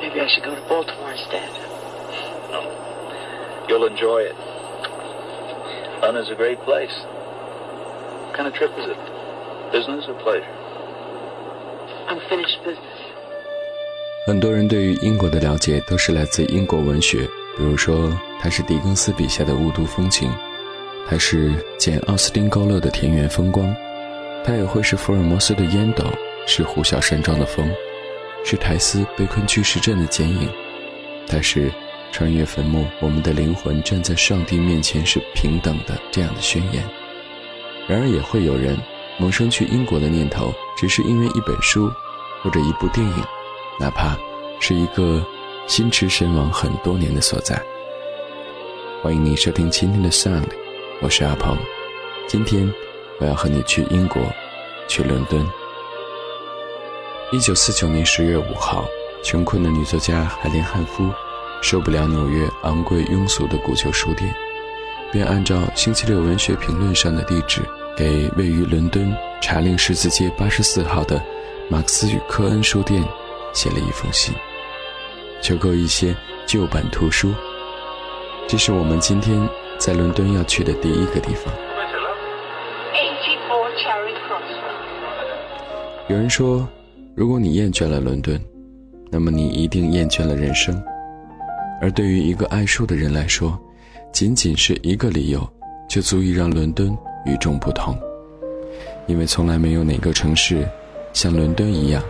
Maybe I should go to Baltimore instead. No. You'll enjoy it. London's a great place. What kind of trip is it? Business or pleasure? Unfinished business. 很多人对于英国的了解都是来自英国文学，比如说它是狄更斯笔下的雾都风情，它是简·奥斯汀·高勒的田园风光，它也会是福尔摩斯的烟斗，是呼啸山庄的风，是苔丝被困巨石阵的剪影，它是穿越坟墓，我们的灵魂站在上帝面前是平等的这样的宣言。然而也会有人萌生去英国的念头，只是因为一本书或者一部电影。哪怕是一个心驰神往很多年的所在。欢迎你收听今天的 Sound，我是阿鹏。今天我要和你去英国，去伦敦。一九四九年十月五号，穷困的女作家海莲·汉夫受不了纽约昂贵庸俗的古旧书店，便按照《星期六文学评论》上的地址，给位于伦敦查令十字街八十四号的马克思与科恩书店。写了一封信，求购一些旧版图书。这是我们今天在伦敦要去的第一个地方。有人说，如果你厌倦了伦敦，那么你一定厌倦了人生。而对于一个爱书的人来说，仅仅是一个理由，就足以让伦敦与众不同，因为从来没有哪个城市像伦敦一样。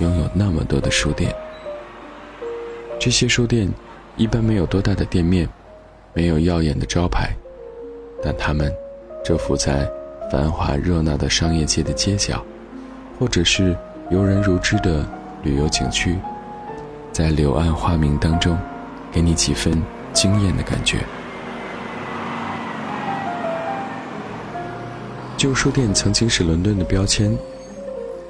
拥有那么多的书店，这些书店一般没有多大的店面，没有耀眼的招牌，但它们蛰伏在繁华热闹的商业街的街角，或者是游人如织的旅游景区，在柳暗花明当中，给你几分惊艳的感觉。旧书店曾经是伦敦的标签，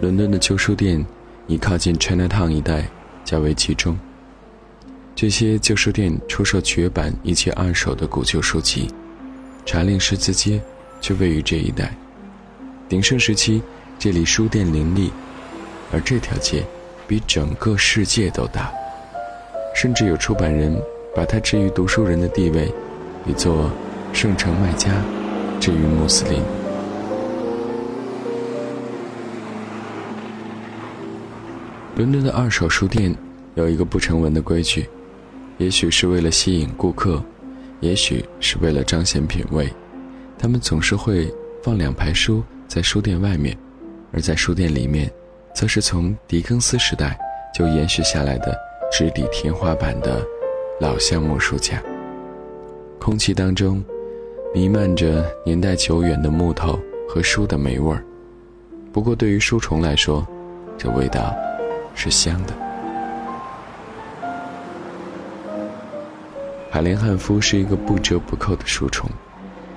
伦敦的旧书店。以靠近 Chinatown 一带较为集中。这些旧书店出售绝版以及二手的古旧书籍。查令十字街就位于这一带。鼎盛时期，这里书店林立，而这条街比整个世界都大。甚至有出版人把它置于读书人的地位，比作圣城麦加置于穆斯林。伦敦的二手书店有一个不成文的规矩，也许是为了吸引顾客，也许是为了彰显品味，他们总是会放两排书在书店外面，而在书店里面，则是从狄更斯时代就延续下来的直抵天花板的老橡木书架。空气当中弥漫着年代久远的木头和书的霉味儿，不过对于书虫来说，这味道。是香的。海莲·汉夫是一个不折不扣的书虫，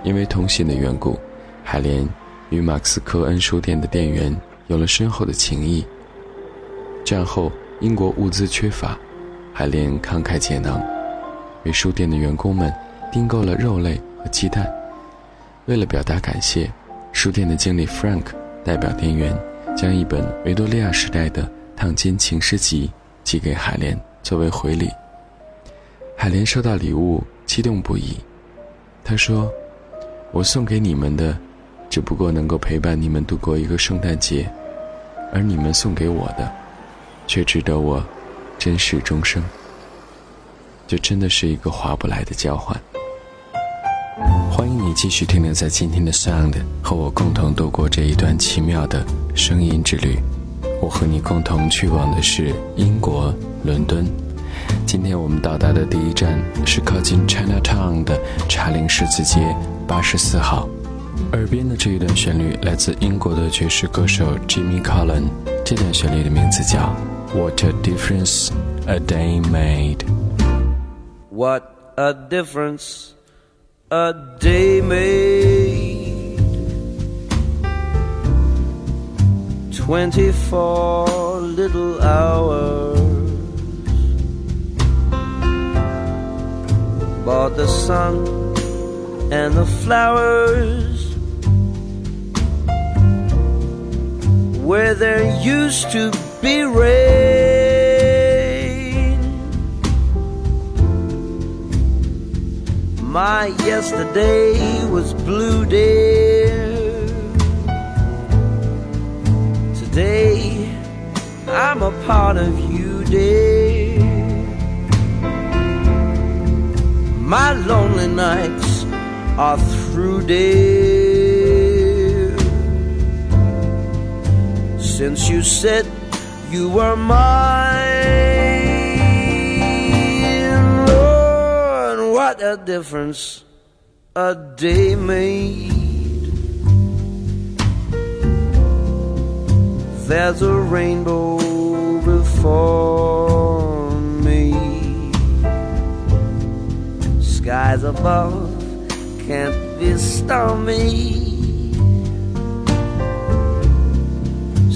因为通信的缘故，海莲与马克思·科恩书店的店员有了深厚的情谊。战后，英国物资缺乏，海莲慷慨解囊，为书店的员工们订购了肉类和鸡蛋。为了表达感谢，书店的经理 Frank 代表店员将一本维多利亚时代的。烫金情诗集寄给海莲作为回礼。海莲收到礼物，激动不已。他说：“我送给你们的，只不过能够陪伴你们度过一个圣诞节，而你们送给我的，却值得我珍视终生。这真的是一个划不来的交换。”欢迎你继续停留在今天的 Sound，和我共同度过这一段奇妙的声音之旅。我和你共同去往的是英国伦敦。今天我们到达的第一站是靠近 Chinatown 的查令十字街八十四号。耳边的这一段旋律来自英国的爵士歌手 Jimmy Collin。这段旋律的名字叫《What a Difference a Day Made》。What a difference a day made. 24 little hours. Bought the sun and the flowers where there used to be rain. My yesterday was blue, dear. Today I'm a part of you, dear. My lonely nights are through, dear. Since you said you were mine, oh, Lord, what a difference a day made. There's a rainbow before me. Skies above can't be stormy.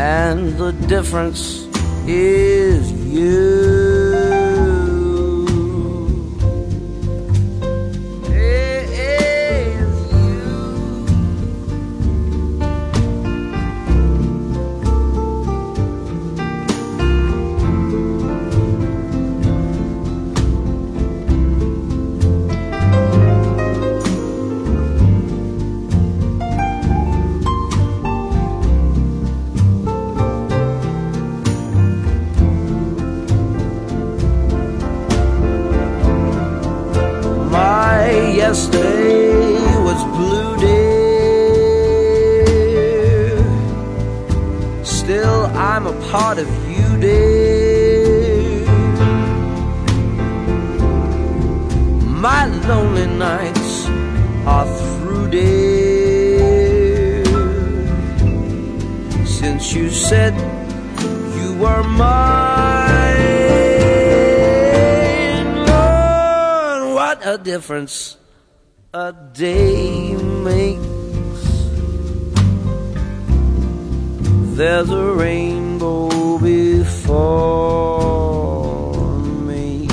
And the difference is you. There's a rainbow before me.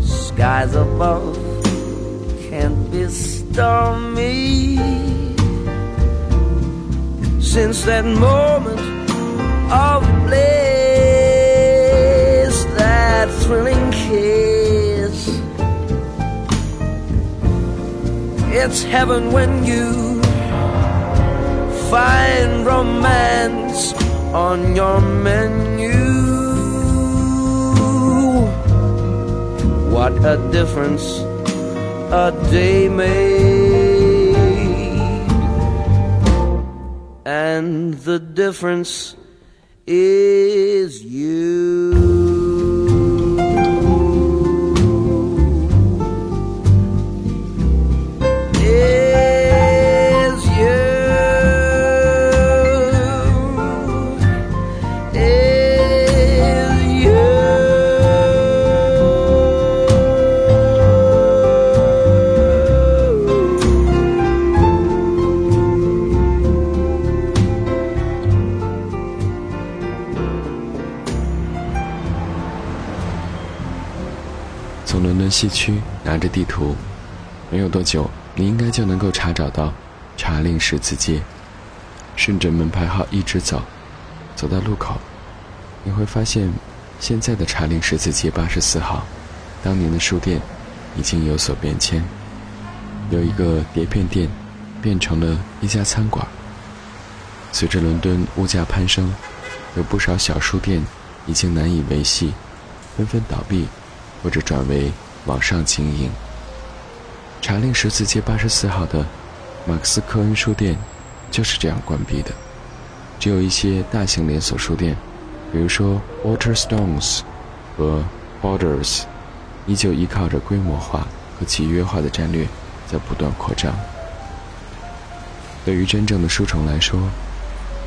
Skies above can't be stormy. Since that moment of bliss, that thrilling kiss. It's heaven when you find romance on your menu. What a difference a day made, and the difference is you. 西区拿着地图，没有多久，你应该就能够查找到查令十字街。顺着门牌号一直走，走到路口，你会发现，现在的查令十字街八十四号，当年的书店已经有所变迁，有一个碟片店变成了一家餐馆。随着伦敦物价攀升，有不少小书店已经难以维系，纷纷倒闭。或者转为网上经营。查令十字街八十四号的马克思科恩书店就是这样关闭的。只有一些大型连锁书店，比如说 Waterstones 和 Borders，依旧依靠着规模化和契约化的战略在不断扩张。对于真正的书虫来说，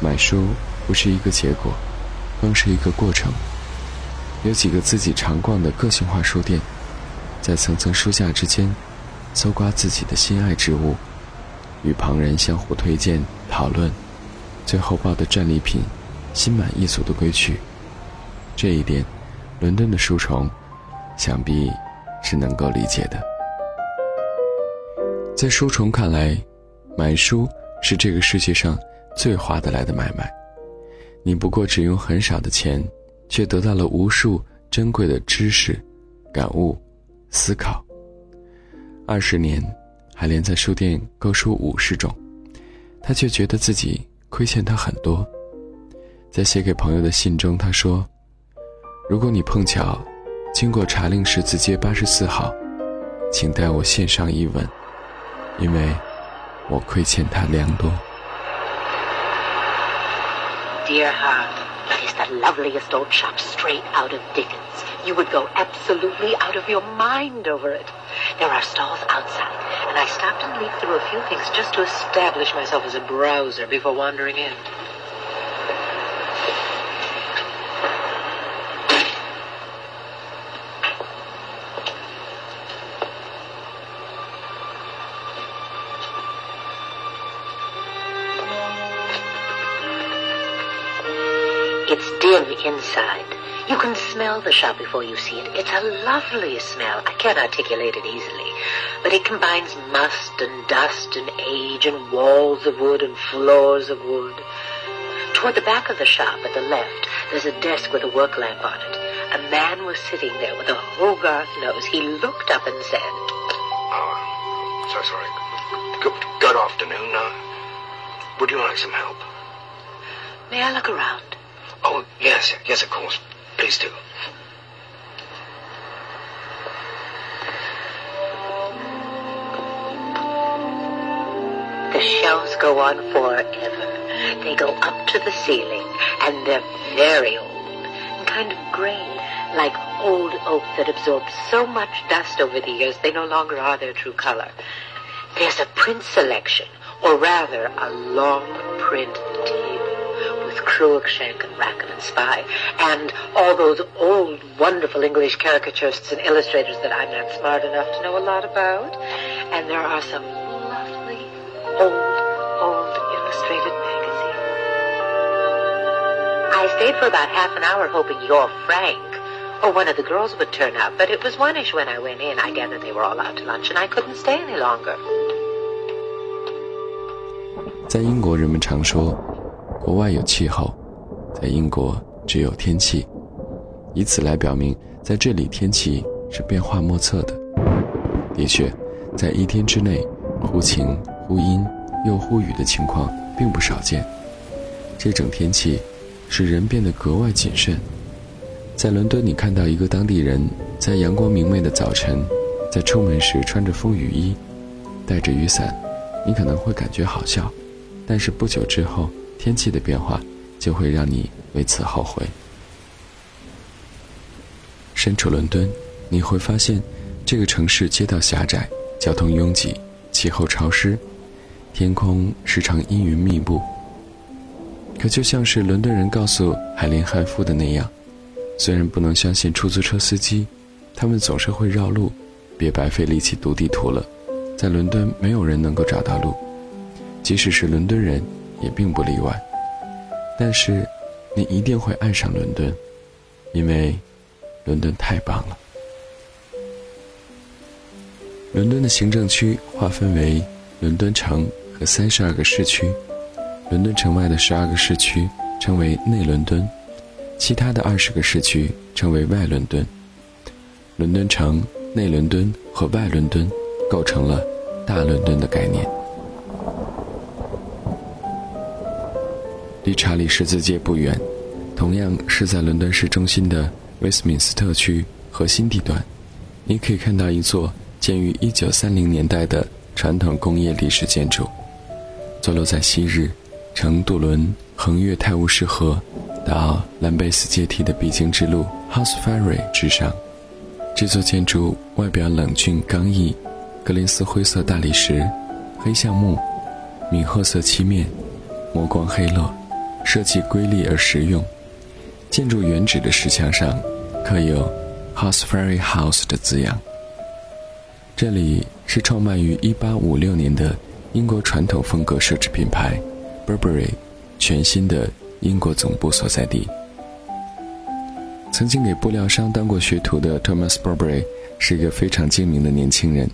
买书不是一个结果，更是一个过程。有几个自己常逛的个性化书店，在层层书架之间搜刮自己的心爱之物，与旁人相互推荐讨论。最后抱的战利品，心满意足的归去。这一点，伦敦的书虫，想必是能够理解的。在书虫看来，买书是这个世界上最划得来的买卖。你不过只用很少的钱，却得到了无数珍贵的知识、感悟、思考。二十年，海莲在书店购书五十种，他却觉得自己。亏欠他很多。在写给朋友的信中，他说：“如果你碰巧经过茶陵十字街八十四号，请代我献上一吻，因为我亏欠他良多。” Dear heart, it is the loveliest old shop straight out of Dickens. You would go absolutely out of your mind over it. There are stalls outside, and I stopped and leafed through a few things just to establish myself as a browser before wandering in. It's dim inside. You can smell the shop before you see it. It's a lovely smell. I can't articulate it easily. But it combines must and dust and age and walls of wood and floors of wood. Toward the back of the shop at the left, there's a desk with a work lamp on it. A man was sitting there with a Hogarth nose. He looked up and said, Oh, so sorry. Good, good afternoon. Uh, would you like some help? May I look around? Oh, yes, yes, of course. Please do. The shelves go on forever. They go up to the ceiling, and they're very old and kind of gray, like old oak that absorbed so much dust over the years they no longer are their true color. There's a print selection, or rather, a long print Cruikshank and Rackham and Spy, and all those old, wonderful English caricaturists and illustrators that I'm not smart enough to know a lot about. And there are some lovely, old, old illustrated magazines. I stayed for about half an hour hoping your Frank or one of the girls would turn up, but it was one-ish when I went in. I gathered they were all out to lunch, and I couldn't stay any longer. 在英国，人们常说 国外有气候，在英国只有天气，以此来表明在这里天气是变化莫测的。的确，在一天之内，忽晴忽阴又忽雨的情况并不少见。这种天气使人变得格外谨慎。在伦敦，你看到一个当地人在阳光明媚的早晨，在出门时穿着风雨衣，带着雨伞，你可能会感觉好笑，但是不久之后。天气的变化就会让你为此后悔。身处伦敦，你会发现这个城市街道狭窄、交通拥挤、气候潮湿，天空时常阴云密布。可就像是伦敦人告诉海林·汉夫的那样，虽然不能相信出租车司机，他们总是会绕路，别白费力气读地图了。在伦敦，没有人能够找到路，即使是伦敦人。也并不例外，但是，你一定会爱上伦敦，因为伦敦太棒了。伦敦的行政区划分为伦敦城和三十二个市区，伦敦城外的十二个市区称为内伦敦，其他的二十个市区称为外伦敦。伦敦城、内伦敦和外伦敦构成了大伦敦的概念。离查理十字街不远，同样是在伦敦市中心的威斯敏斯特区核心地段，你可以看到一座建于1930年代的传统工业历史建筑，坐落在昔日乘渡轮横越泰晤士河，到兰贝斯阶梯的必经之路 House Ferry 之上。这座建筑外表冷峻刚毅，格林斯灰色大理石，黑橡木，米褐色漆面，磨光黑落，设计瑰丽而实用。建筑原址的石墙上刻有 House Ferry House 的字样。这里是创办于1856年的英国传统风格奢侈品牌 Burberry 全新的英国总部所在地。曾经给布料商当过学徒的 Thomas Burberry 是一个非常精明的年轻人。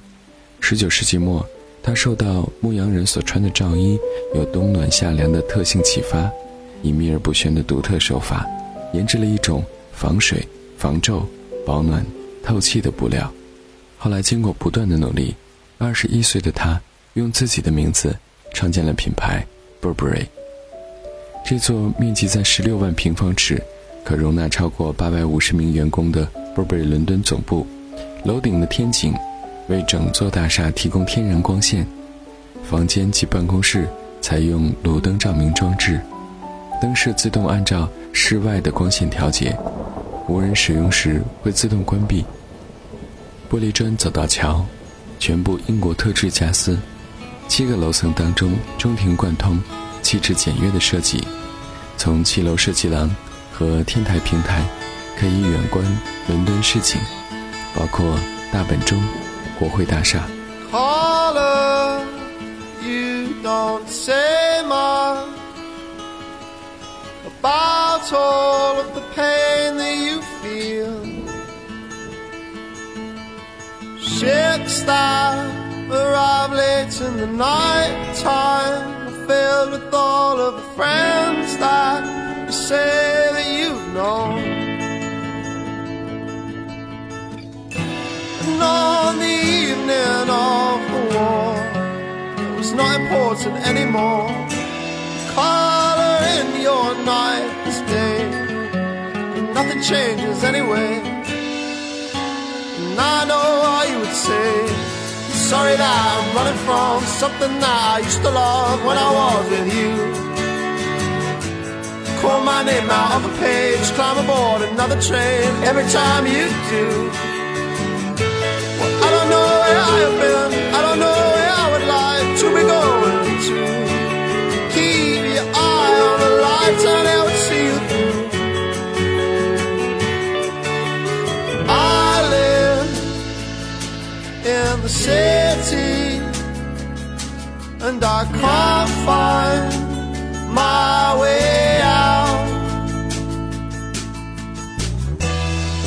19世纪末，他受到牧羊人所穿的罩衣有冬暖夏凉的特性启发，以秘而不宣的独特手法，研制了一种防水、防皱、保暖、透气的布料。后来经过不断的努力，21岁的他用自己的名字创建了品牌 Burberry。这座面积在16万平方尺。可容纳超过八百五十名员工的 Burberry 伦敦总部，楼顶的天井为整座大厦提供天然光线，房间及办公室采用路灯照明装置，灯饰自动按照室外的光线调节，无人使用时会自动关闭。玻璃砖走道桥，全部英国特制加丝，七个楼层当中中庭贯通，气质简约的设计，从七楼设计廊。和天台平台可以远观伦敦市景，包括大本钟、国会大厦。Caller, you don't say about all of the pain that you feel. Ships that arrive late in the night time, filled with all of the friends that you say that you've known. And on the evening of the war, it was not important anymore. Your night this day, nothing changes anyway. And I know what you would say. Sorry that I'm running from something that I used to love when I was with you. Call my name out of a page, climb aboard another train every time you do. Well, I don't know where I have been, I don't know and I can't find my way. Out.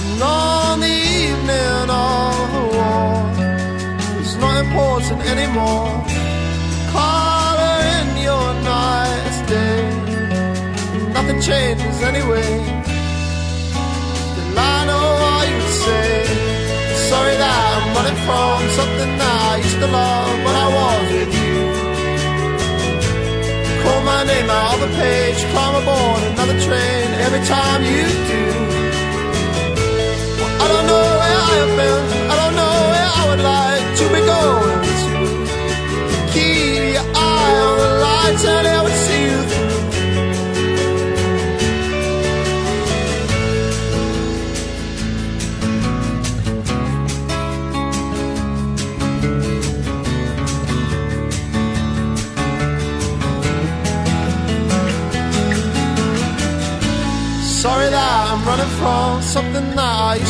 And on the evening of the war is not important anymore. Color in your nice day. Nothing changes anyway. Still, I know what you say. Sorry that I'm running from something that I used to my name out of the page, climb aboard another train every time you do. Well, I don't know where I have been,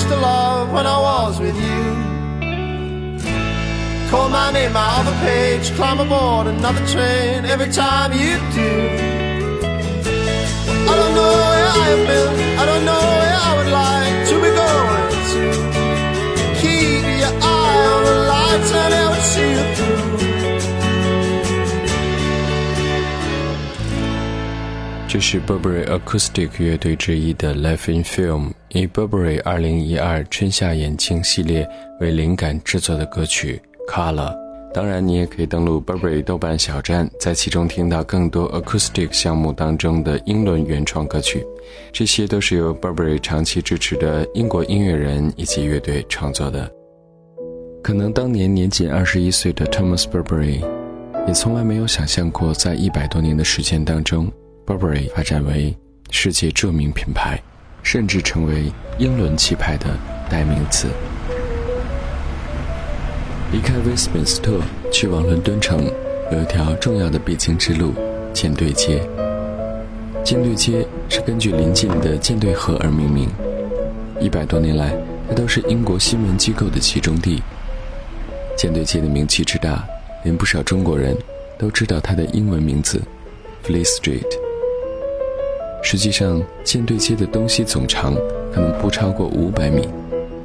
used to love when I was with you. Call my name of a page, climb aboard another train every time you do. I don't know where I have been, I don't know where I would like to be going 是 Burberry Acoustic 乐队之一的 Life in Film，以 Burberry 2012春夏眼镜系列为灵感制作的歌曲。Color，当然你也可以登录 Burberry 豆瓣小站，在其中听到更多 Acoustic 项目当中的英伦原创歌曲，这些都是由 Burberry 长期支持的英国音乐人以及乐队创作的。可能当年年仅二十一岁的 Thomas Burberry，也从来没有想象过，在一百多年的时间当中，Burberry 发展为世界著名品牌，甚至成为英伦气派的代名词。离开威斯敏斯特去往伦敦城，有一条重要的必经之路——舰队街。舰队街是根据临近的舰队河而命名。一百多年来，它都是英国新闻机构的集中地。舰队街的名气之大。连不少中国人都知道它的英文名字，Fleet Street。实际上，舰队街的东西总长可能不超过五百米。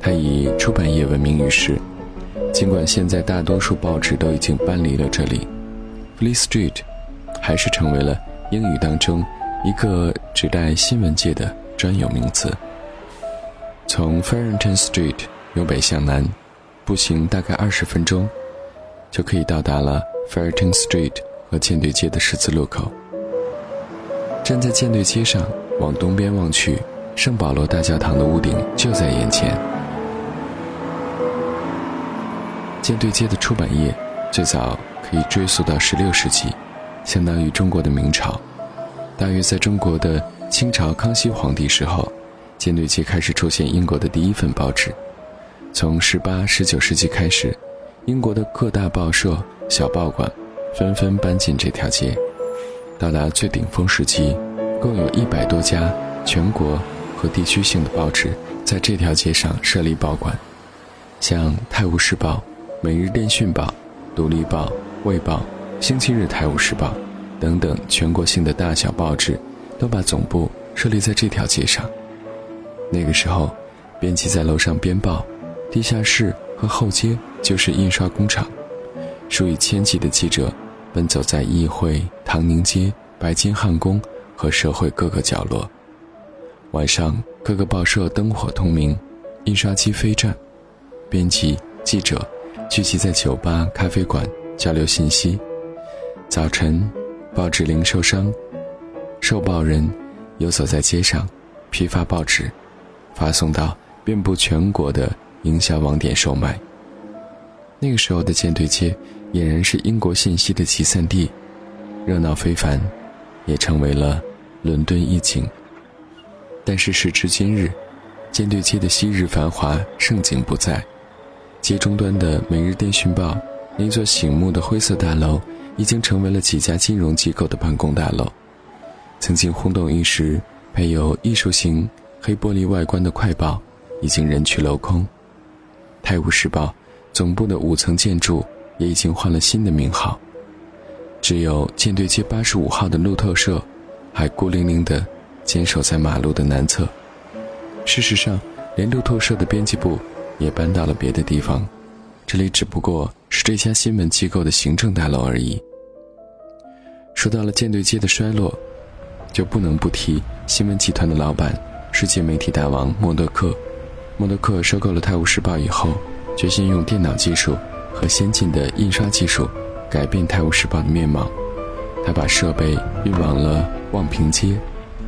它以出版业闻名于世，尽管现在大多数报纸都已经搬离了这里，Fleet Street 还是成为了英语当中一个指代新闻界的专有名词。从 Farrington Street 由北向南，步行大概二十分钟。就可以到达了 Farrington Street 和舰队街的十字路口。站在舰队街上，往东边望去，圣保罗大教堂的屋顶就在眼前。舰队街的出版业最早可以追溯到16世纪，相当于中国的明朝。大约在中国的清朝康熙皇帝时候，舰队街开始出现英国的第一份报纸。从18、19世纪开始。英国的各大报社、小报馆纷纷搬进这条街。到达最顶峰时期，共有一百多家全国和地区性的报纸在这条街上设立报馆，像《泰晤士报》《每日电讯报》《独立报》《卫报》《星期日泰晤士报》等等全国性的大小报纸，都把总部设立在这条街上。那个时候，编辑在楼上编报，地下室。和后街就是印刷工厂，数以千计的记者奔走在议会、唐宁街、白金汉宫和社会各个角落。晚上，各个报社灯火通明，印刷机飞转，编辑、记者聚集在酒吧、咖啡馆交流信息。早晨，报纸零售商、售报人游走在街上，批发报纸，发送到遍布全国的。营销网点售卖。那个时候的舰队街俨然是英国信息的集散地，热闹非凡，也成为了伦敦一景。但是时至今日，舰队街的昔日繁华盛景不再，街中端的《每日电讯报》那座醒目的灰色大楼，已经成为了几家金融机构的办公大楼。曾经轰动一时、配有艺术型黑玻璃外观的《快报》，已经人去楼空。《泰晤士报》总部的五层建筑也已经换了新的名号，只有舰队街八十五号的路透社还孤零零地坚守在马路的南侧。事实上，连路透社的编辑部也搬到了别的地方，这里只不过是这家新闻机构的行政大楼而已。说到了舰队街的衰落，就不能不提新闻集团的老板——世界媒体大王默多克。默多克收购了《泰晤士报》以后，决心用电脑技术和先进的印刷技术改变《泰晤士报》的面貌。他把设备运往了望平街，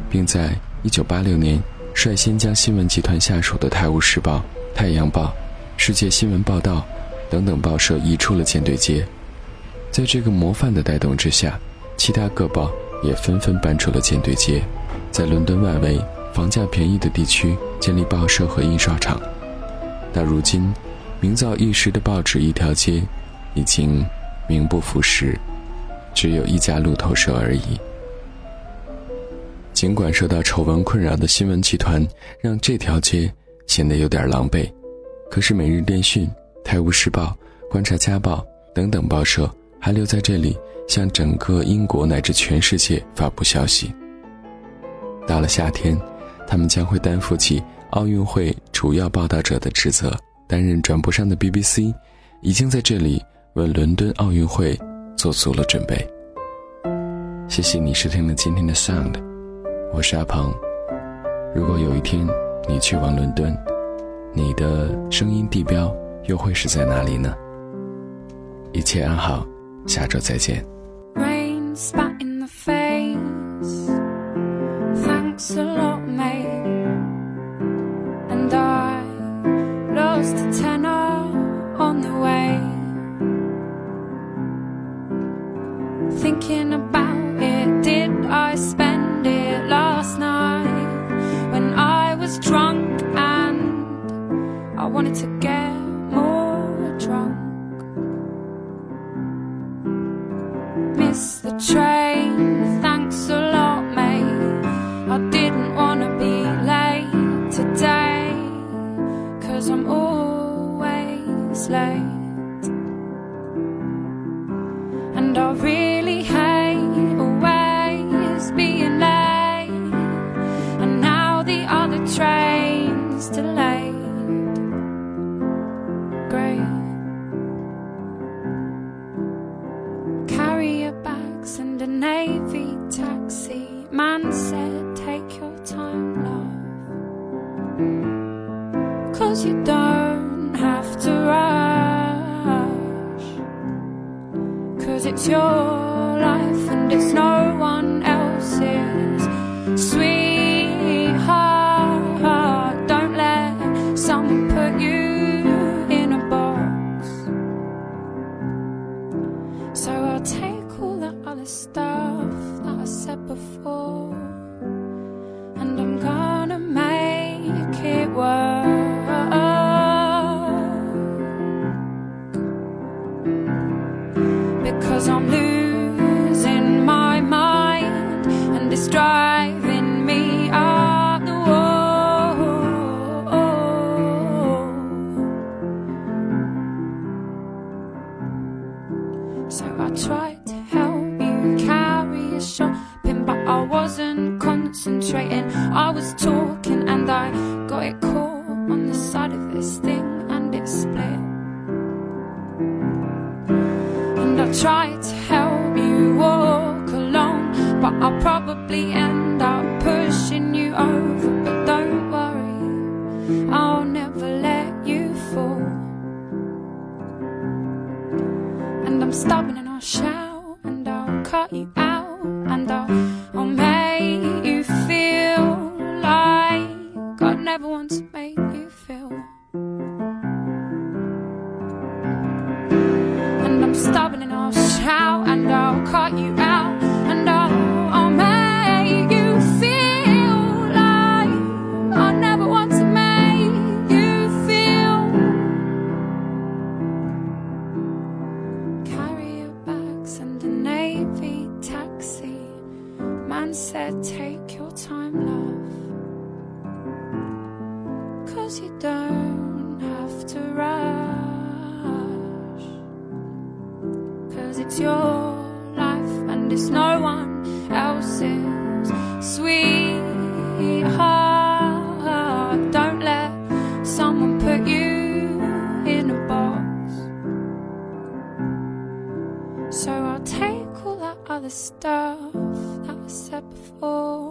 并在1986年率先将新闻集团下属的《泰晤士报》《太阳报》《世界新闻报道》等等报社移出了舰队街。在这个模范的带动之下，其他各报也纷纷搬出了舰队街，在伦敦外围。房价便宜的地区建立报社和印刷厂，到如今，名噪一时的报纸一条街，已经名不副实，只有一家路透社而已。尽管受到丑闻困扰的新闻集团让这条街显得有点狼狈，可是《每日电讯》《泰晤士报》《观察家报》等等报社还留在这里，向整个英国乃至全世界发布消息。到了夏天。他们将会担负起奥运会主要报道者的职责，担任转播商的 BBC，已经在这里为伦敦奥运会做足了准备。谢谢你收听了今天的 Sound，我是阿鹏。如果有一天你去往伦敦，你的声音地标又会是在哪里呢？一切安好，下周再见。Rain spot. thinking about it. Did I spend it last night when I was drunk and I wanted to get? I'll probably your life, and it's no one else's. Sweetheart, don't let someone put you in a box. So I'll take all that other stuff that was said before.